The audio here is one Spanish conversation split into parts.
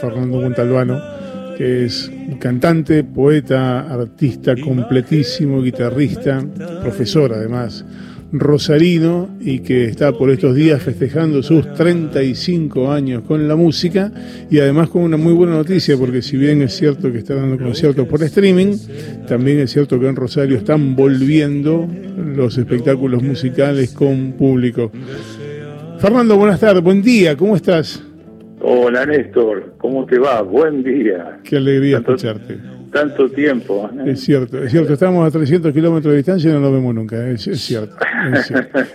Fernando Montalbano, que es cantante, poeta, artista completísimo, guitarrista, profesor además rosarino y que está por estos días festejando sus 35 años con la música y además con una muy buena noticia porque si bien es cierto que está dando conciertos por streaming, también es cierto que en Rosario están volviendo los espectáculos musicales con público. Fernando, buenas tardes, buen día, ¿cómo estás? Hola Néstor, ¿cómo te va? Buen día. Qué alegría escucharte tanto tiempo. ¿eh? Es cierto, es cierto. Estamos a 300 kilómetros de distancia y no nos vemos nunca. Es, cierto,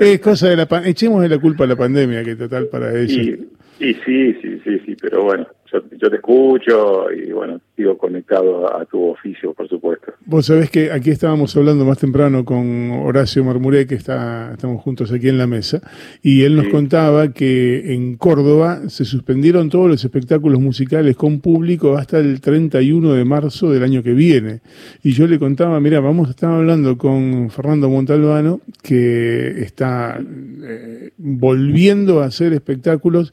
es cosa de la echemos de la culpa a la pandemia, que total para eso. y sí, sí, sí, sí, pero bueno, yo, te escucho y bueno, sigo conectado a, tu oficio, por supuesto. Vos sabés que aquí estábamos hablando más temprano con Horacio Marmuré, que está, estamos juntos aquí en la mesa, y él nos contaba que en Córdoba se suspendieron todos los espectáculos musicales con público hasta el 31 de marzo del año que viene. Y yo le contaba, mira, vamos a estar hablando con Fernando Montalbano, que está eh, volviendo a hacer espectáculos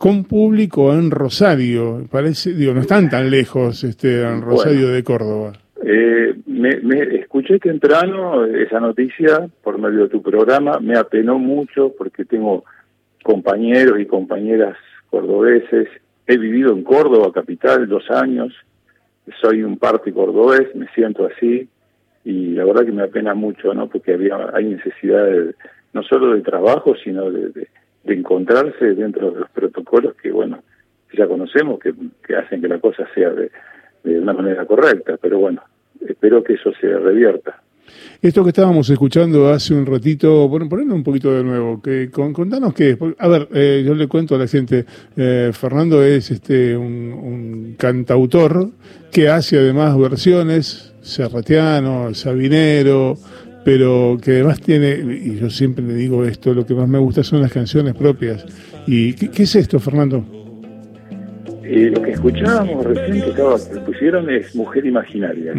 con público en Rosario. Parece, digo, no están tan lejos este, en Rosario de Córdoba. Eh, me, escuché temprano esa noticia por medio de tu programa, me apenó mucho porque tengo compañeros y compañeras cordobeses. He vivido en Córdoba, capital, dos años. Soy un parte cordobés, me siento así y la verdad que me apena mucho, ¿no? Porque había hay necesidad no solo de trabajo, sino de de encontrarse dentro de los protocolos que, bueno, ya conocemos, que, hacen que la cosa sea de, una manera correcta, pero bueno, espero que eso se revierta. Esto que estábamos escuchando hace un ratito, bueno, un poquito de nuevo, que contanos qué es. A ver, eh, yo le cuento a la gente, eh, Fernando es este un, cantautor que hace además versiones, serratiano, sabinero, pero que además tiene, y yo siempre le digo esto, lo que más me gusta son las canciones propias. ¿Y qué, es esto, Fernando? Eh, lo que escuchábamos recién que, estaba, que pusieron es Mujer Imaginaria.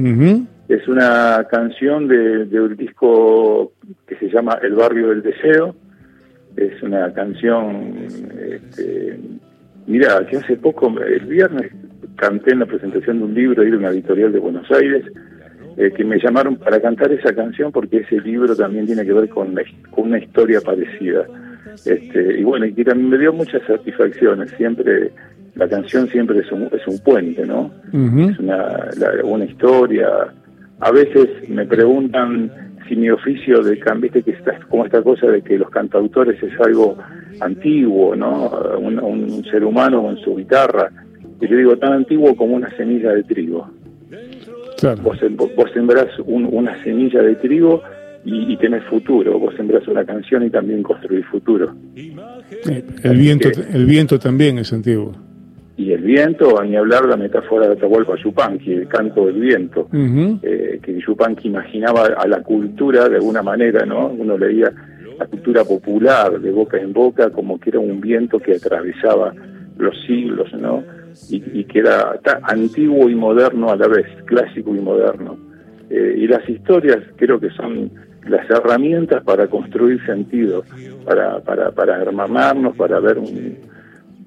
Es una canción de, un disco que se llama El Barrio del Deseo. Es una canción, este, mira, que hace poco, el viernes, canté en la presentación de un libro de una editorial de Buenos Aires eh, que me llamaron para cantar esa canción porque ese libro también tiene que ver con, una historia parecida. Este, y bueno, y que también me dio muchas satisfacciones. Siempre, la canción siempre es un, es un puente, ¿no? Es una, una historia. A veces me preguntan si mi oficio de viste que está como esta cosa de que los cantautores es algo antiguo, ¿no? Un, un ser humano con su guitarra. Y yo digo, tan antiguo como una semilla de trigo. Vos, vos sembrás una semilla de trigo y, tenés futuro. Vos sembrás una canción y también construís futuro. el, viento, el viento también es antiguo. Y el viento, a ni hablar la metáfora de Atahualpa Yupanqui, el canto del viento, eh, que Yupanqui imaginaba a la cultura de alguna manera, ¿no? Uno leía la cultura popular de boca en boca como que era un viento que atravesaba los siglos, ¿no? y, que era antiguo y moderno a la vez, clásico y moderno. Eh, y las historias creo que son las herramientas para construir sentido, para, para, para hermanarnos, para ver un...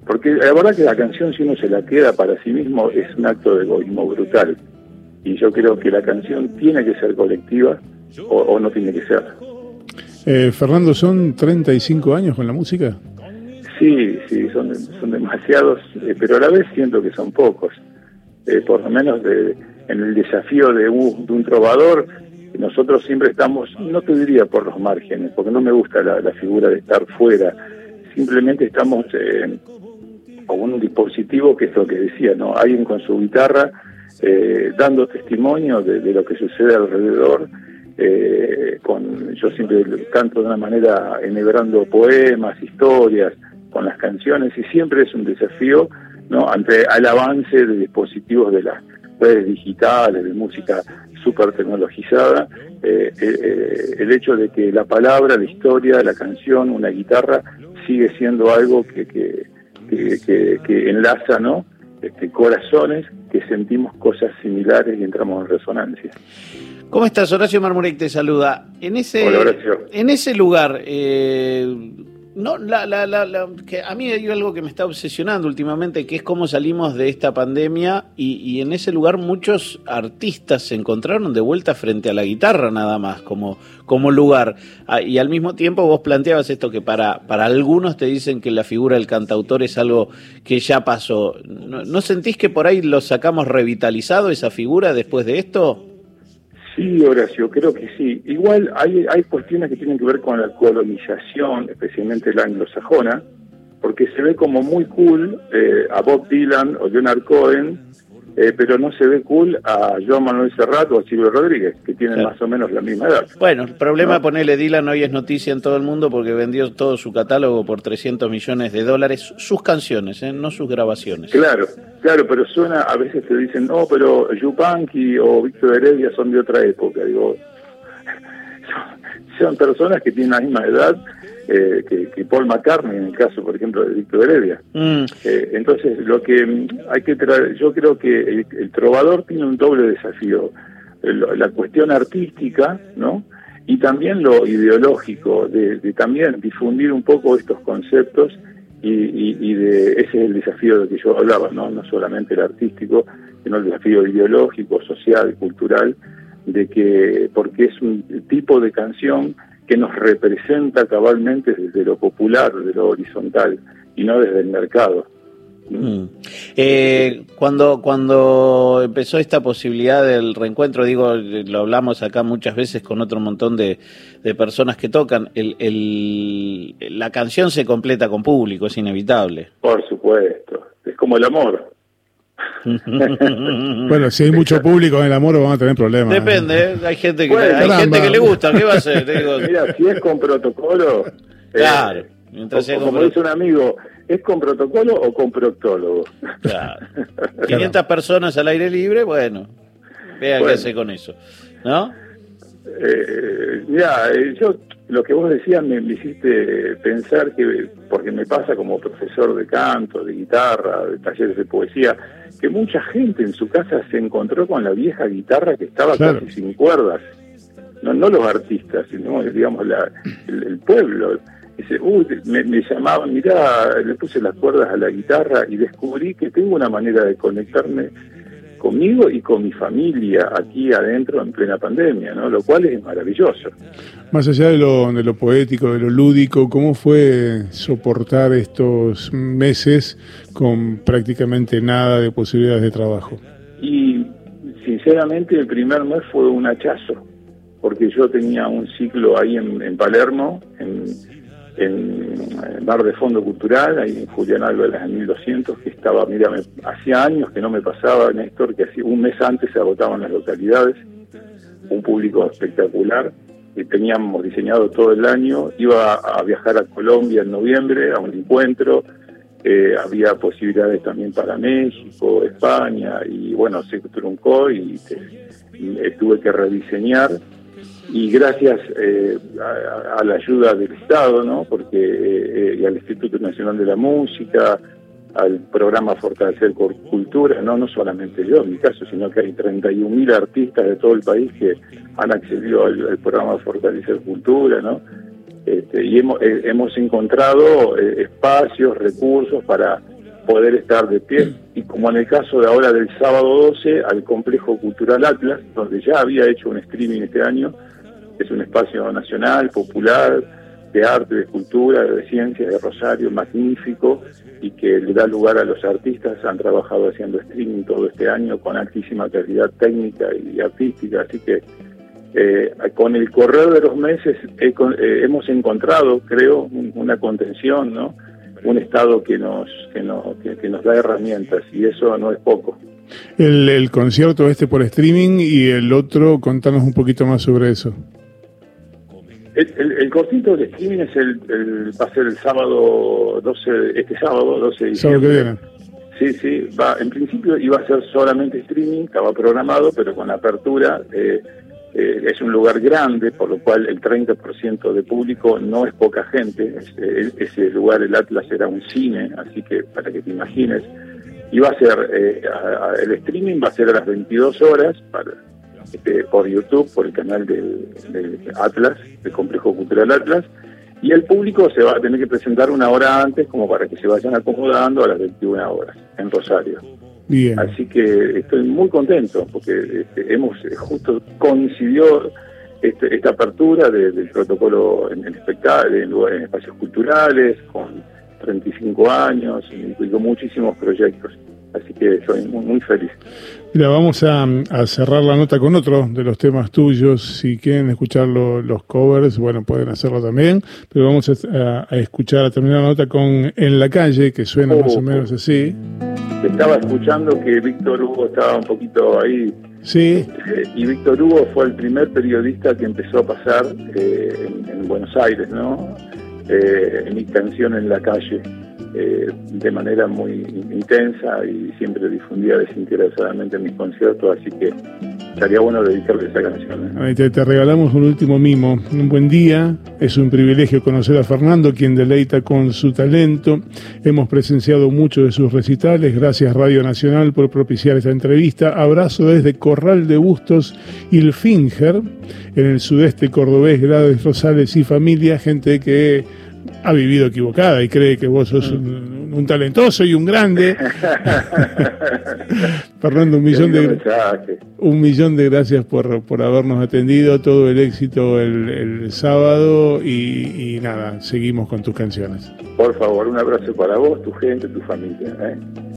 Porque la verdad que la canción si uno se la queda para sí mismo es un acto de egoísmo brutal. Y yo creo que la canción tiene que ser colectiva o, no tiene que ser. Eh, Fernando, ¿son 35 años con la música? Sí, sí, son, son demasiados, eh, pero a la vez siento que son pocos. Eh, por lo menos de, en el desafío de, de un trovador, nosotros siempre estamos, no te diría por los márgenes, porque no me gusta la, figura de estar fuera, simplemente estamos eh, con un dispositivo que es lo que decía, ¿no? Alguien con su guitarra eh, dando testimonio de, lo que sucede alrededor. con yo siempre canto de una manera enhebrando poemas, historias, con las canciones y siempre es un desafío no ante el avance de dispositivos de las redes digitales, de música súper tecnologizada, eh, eh, eh, el hecho de que la palabra, la historia, la canción, una guitarra, sigue siendo algo que, que, que, enlaza ¿no? Este, corazones que sentimos cosas similares y entramos en resonancia. ¿Cómo estás? Horacio Marmurek te saluda. En ese, En ese lugar, No, la, la, la, que a mí hay algo que me está obsesionando últimamente, que es cómo salimos de esta pandemia y, y, en ese lugar muchos artistas se encontraron de vuelta frente a la guitarra nada más, como, como lugar. Ah, y al mismo tiempo vos planteabas esto que para, para algunos te dicen que la figura del cantautor es algo que ya pasó. ¿No, ¿no sentís que por ahí lo sacamos revitalizado esa figura después de esto? Sí, Horacio, creo que sí. Igual hay, hay cuestiones que tienen que ver con la colonización, especialmente la anglosajona, porque se ve como muy cool eh, a Bob Dylan o Leonard Cohen eh, pero no se ve cool a Joan Manuel Serrat o a Silvio Rodríguez, que tienen más o menos la misma edad. Bueno, el problema, ¿no? ponerle Dylan hoy es noticia en todo el mundo porque vendió todo su catálogo por 300 millones de dólares, sus canciones, ¿eh? no sus grabaciones. Claro, claro, pero suena, a veces te dicen, no, pero Yupanqui o Víctor Heredia son de otra época. Digo, son personas que tienen la misma edad eh, que, que, Paul McCartney en el caso, por ejemplo, de Víctor Heredia. Mm. Eh, entonces, lo que hay que traer, yo creo que el, el trovador tiene un doble desafío, el, la cuestión artística, ¿no? Y también lo ideológico, de, de también difundir un poco estos conceptos y, y, y, de ese es el desafío del que yo hablaba, ¿no? No solamente el artístico, sino el desafío ideológico, social, cultural, de que, porque es un tipo de canción que nos representa cabalmente desde lo popular, desde lo horizontal, y no desde el mercado. Mm. Eh, cuando, cuando empezó esta posibilidad del reencuentro, digo, lo hablamos acá muchas veces con otro montón de, de personas que tocan, el, el, la canción se completa con público, es inevitable. Por supuesto, es como el amor. bueno, si hay mucho público en el amor vamos a tener problemas. Depende, ¿eh? hay gente que bueno, hay gente que le gusta, ¿qué va a hacer? Digo, Mira, si es con protocolo, claro. Eh, Mientras o, como dice un amigo, ¿es con protocolo o con proctólogo? Claro. 500 personas al aire libre, bueno, vea bueno. qué hace con eso, ¿no? Eh, mira, yo lo que vos decías me, me, hiciste pensar que, porque me pasa como profesor de canto, de guitarra, de talleres de poesía, que mucha gente en su casa se encontró con la vieja guitarra que estaba claro. casi sin cuerdas. No, no los artistas, sino, digamos, la, el, el pueblo. Dice, uy, me, me llamaban, mirá, le puse las cuerdas a la guitarra y descubrí que tengo una manera de conectarme conmigo y con mi familia aquí adentro en plena pandemia, ¿no? Lo cual es maravilloso. Más allá de lo, de lo poético, de lo lúdico, ¿cómo fue soportar estos meses con prácticamente nada de posibilidades de trabajo? Y sinceramente el primer mes fue un hachazo, porque yo tenía un ciclo ahí en, en Palermo, en en, en Bar de Fondo Cultural, ahí en Julián Álvarez en 1200, que estaba, mira, me, hacía años que no me pasaba, Néstor, que así, un mes antes se agotaban las localidades, un público espectacular, que teníamos diseñado todo el año, iba a, viajar a Colombia en noviembre a un encuentro, eh, había posibilidades también para México, España, y bueno, se truncó y, y, y tuve que rediseñar y gracias eh, a, la ayuda del Estado, ¿no? Porque eh, y al Instituto Nacional de la Música, al programa Fortalecer Cultura, no no solamente yo en mi caso, sino que hay 31.000 artistas de todo el país que han accedido al, al programa Fortalecer Cultura, ¿no? Este, y hemos, eh, hemos encontrado eh, espacios, recursos para poder estar de pie y como en el caso de ahora del sábado 12 al complejo cultural Atlas donde ya había hecho un streaming este año es un espacio nacional, popular, de arte, de cultura, de ciencia, de Rosario, magnífico, y que le da lugar a los artistas. Han trabajado haciendo streaming todo este año con altísima calidad técnica y artística, así que eh, con el correr de los meses he, eh, hemos encontrado, creo, un, una contención, ¿no? Un Estado que nos, que, nos, que, que nos da herramientas, y eso no es poco. El, el concierto este por streaming y el otro, contanos un poquito más sobre eso. El, el, el, cortito de streaming es el, el, va a ser el sábado 12, este sábado 12 de diciembre. Sí, sí, va, en principio iba a ser solamente streaming, estaba programado, pero con apertura. Eh, eh, es un lugar grande, por lo cual el 30% de público no es poca gente. Es, ese lugar, el Atlas, era un cine, así que para que te imagines. Iba a ser, eh, el streaming va a ser a las 22 horas, para, este, por YouTube, por el canal del, Atlas, del Complejo Cultural Atlas, y el público se va a tener que presentar una hora antes como para que se vayan acomodando a las 21 horas en Rosario. Bien. Así que estoy muy contento porque este, hemos eh, justo coincidió este, esta apertura del protocolo en, en, en, espacios culturales con 35 años y con muchísimos proyectos. Así que soy muy, feliz. Mira, vamos a, cerrar la nota con otro de los temas tuyos. Si quieren escuchar los covers, bueno, pueden hacerlo también. Pero vamos a, escuchar, a terminar la nota con En la calle, que suena más o oh, menos así. Estaba escuchando que Víctor Hugo estaba un poquito ahí. Sí. Eh, y Víctor Hugo fue el primer periodista que empezó a pasar eh, en, Buenos Aires, ¿no? Eh, en mi canción en la calle. Eh, de manera muy intensa y siempre difundía desinteresadamente en mis conciertos, así que estaría bueno dedicarle esa canción. ¿eh? Te, te, regalamos un último mimo. Un buen día, es un privilegio conocer a Fernando, quien deleita con su talento. Hemos presenciado muchos de sus recitales, gracias Radio Nacional por propiciar esta entrevista. Abrazo desde Corral de Bustos y el Finger, en el sudeste cordobés, Grades Rosales y familia, gente que ha vivido equivocada y cree que vos sos un, talentoso y un grande. Fernando, un millón de un millón de gracias por, por habernos atendido, todo el éxito el, sábado y, nada, seguimos con tus canciones. Por favor, un abrazo para vos, tu gente, tu familia. ¿eh?